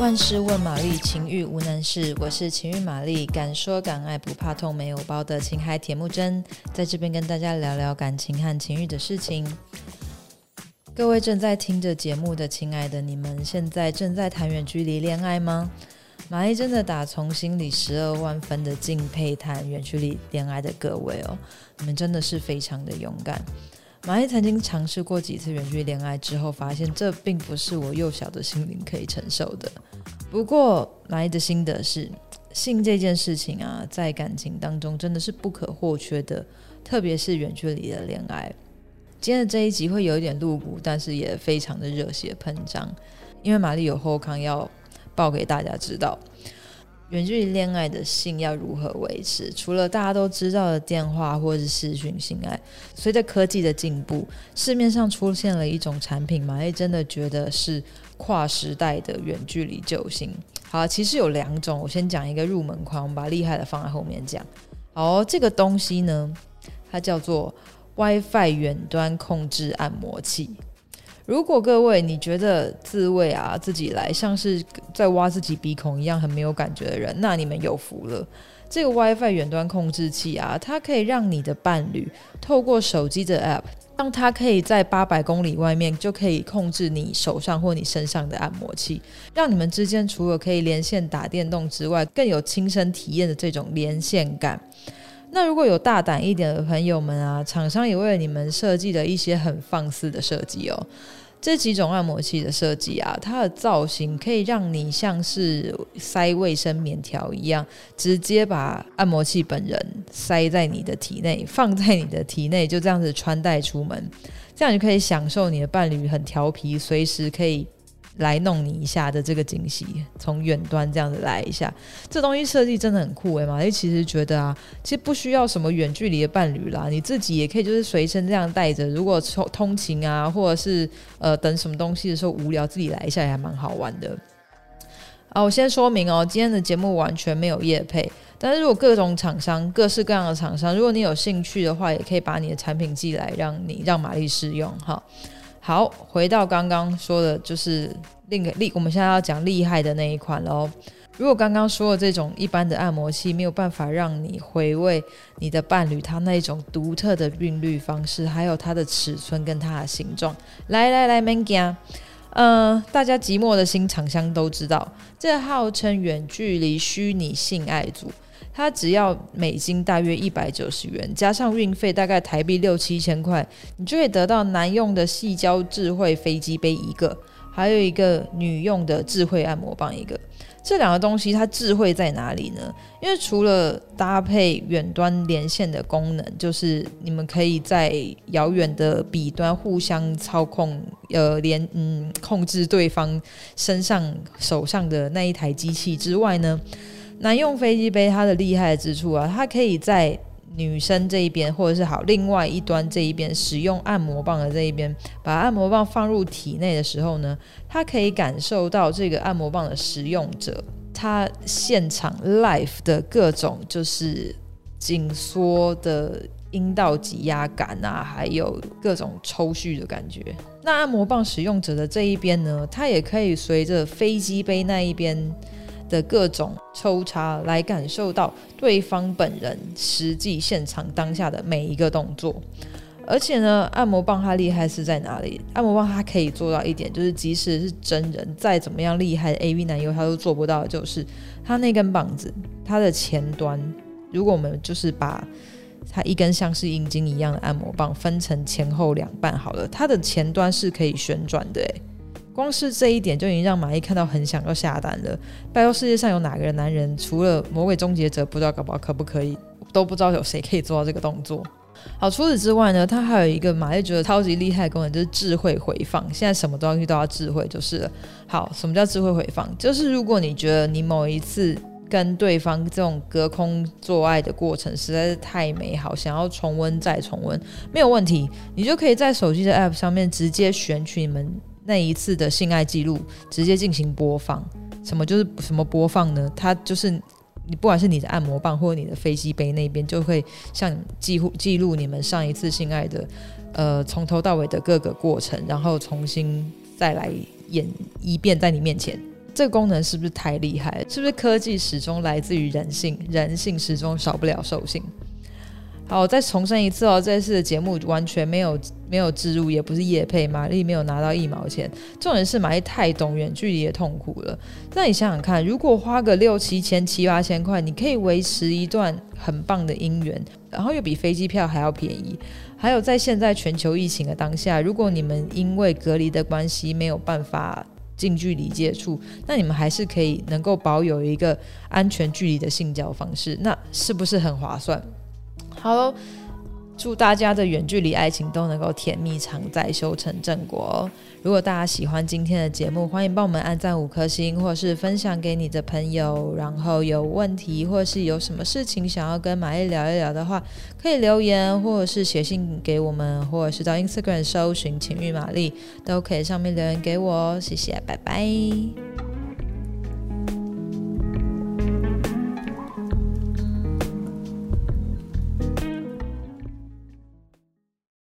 万事问玛丽，情欲无难事。我是情欲玛丽，敢说敢爱，不怕痛，没有包的情海铁木真，在这边跟大家聊聊感情和情欲的事情。各位正在听着节目的亲爱的你们，现在正在谈远距离恋爱吗？玛丽真的打从心里十二万分的敬佩谈远距离恋爱的各位哦，你们真的是非常的勇敢。玛丽曾经尝试过几次远距离恋爱之后，发现这并不是我幼小的心灵可以承受的。不过，玛丽的心得是，性这件事情啊，在感情当中真的是不可或缺的，特别是远距离的恋爱。今天的这一集会有一点露骨，但是也非常的热血喷张，因为玛丽有后康要报给大家知道。远距离恋爱的性要如何维持？除了大家都知道的电话或是视讯性爱，随着科技的进步，市面上出现了一种产品，玛丽真的觉得是跨时代的远距离救星。好，其实有两种，我先讲一个入门款，我们把厉害的放在后面讲。好，这个东西呢，它叫做 WiFi 远端控制按摩器。如果各位你觉得自慰啊自己来像是在挖自己鼻孔一样很没有感觉的人，那你们有福了。这个 WiFi 远端控制器啊，它可以让你的伴侣透过手机的 App，让它可以在八百公里外面就可以控制你手上或你身上的按摩器，让你们之间除了可以连线打电动之外，更有亲身体验的这种连线感。那如果有大胆一点的朋友们啊，厂商也为了你们设计了一些很放肆的设计哦。这几种按摩器的设计啊，它的造型可以让你像是塞卫生棉条一样，直接把按摩器本人塞在你的体内，放在你的体内，就这样子穿戴出门，这样就可以享受你的伴侣很调皮，随时可以。来弄你一下的这个惊喜，从远端这样子来一下，这东西设计真的很酷诶。玛丽其实觉得啊，其实不需要什么远距离的伴侣啦，你自己也可以就是随身这样带着，如果通通勤啊，或者是呃等什么东西的时候无聊，自己来一下也还蛮好玩的。啊，我先说明哦，今天的节目完全没有业配，但是如果各种厂商、各式各样的厂商，如果你有兴趣的话，也可以把你的产品寄来，让你让玛丽试用哈。好回到刚刚说的，就是另个厉，我们现在要讲厉害的那一款喽。如果刚刚说的这种一般的按摩器没有办法让你回味你的伴侣他那一种独特的韵律方式，还有它的尺寸跟它的形状，来来来，Manga，呃，大家寂寞的心厂商都知道，这号称远距离虚拟性爱组。它只要美金大约一百九十元，加上运费大概台币六七千块，你就可以得到男用的细胶智慧飞机杯一个，还有一个女用的智慧按摩棒一个。这两个东西它智慧在哪里呢？因为除了搭配远端连线的功能，就是你们可以在遥远的彼端互相操控，呃，连嗯控制对方身上手上的那一台机器之外呢。男用飞机杯，它的厉害之处啊，它可以在女生这一边，或者是好另外一端这一边使用按摩棒的这一边，把按摩棒放入体内的时候呢，它可以感受到这个按摩棒的使用者，他现场 live 的各种就是紧缩的阴道挤压感啊，还有各种抽蓄的感觉。那按摩棒使用者的这一边呢，它也可以随着飞机杯那一边。的各种抽插来感受到对方本人实际现场当下的每一个动作，而且呢，按摩棒它厉害是在哪里？按摩棒它可以做到一点，就是即使是真人再怎么样厉害的 AV 男优，他都做不到，就是他那根棒子，它的前端，如果我们就是把它一根像是阴茎一样的按摩棒分成前后两半好了，它的前端是可以旋转的，光是这一点就已经让玛丽看到很想要下单了。拜托，世界上有哪个男人除了魔鬼终结者不知道搞不好可不可以，都不知道有谁可以做到这个动作。好，除此之外呢，它还有一个玛丽觉得超级厉害的功能，就是智慧回放。现在什么东西都要智慧就是了。好，什么叫智慧回放？就是如果你觉得你某一次跟对方这种隔空做爱的过程实在是太美好，想要重温再重温，没有问题，你就可以在手机的 App 上面直接选取你们。那一次的性爱记录直接进行播放，什么就是什么播放呢？它就是你不管是你的按摩棒或者你的飞机杯那边，就会像记录记录你们上一次性爱的，呃，从头到尾的各个过程，然后重新再来演一遍在你面前。这个功能是不是太厉害？是不是科技始终来自于人性，人性始终少不了兽性？好，我再重申一次哦，这次的节目完全没有没有置入，也不是业配，玛丽没有拿到一毛钱。重点是玛丽太懂远距离的痛苦了。那你想想看，如果花个六七千、七八千块，你可以维持一段很棒的姻缘，然后又比飞机票还要便宜。还有在现在全球疫情的当下，如果你们因为隔离的关系没有办法近距离接触，那你们还是可以能够保有一个安全距离的性交方式，那是不是很划算？好喽，祝大家的远距离爱情都能够甜蜜常在，修成正果。如果大家喜欢今天的节目，欢迎帮我们按赞五颗星，或是分享给你的朋友。然后有问题或是有什么事情想要跟玛丽聊一聊的话，可以留言，或者是写信给我们，或者是到 Instagram 搜寻情欲玛丽，都可以上面留言给我哦。谢谢，拜拜。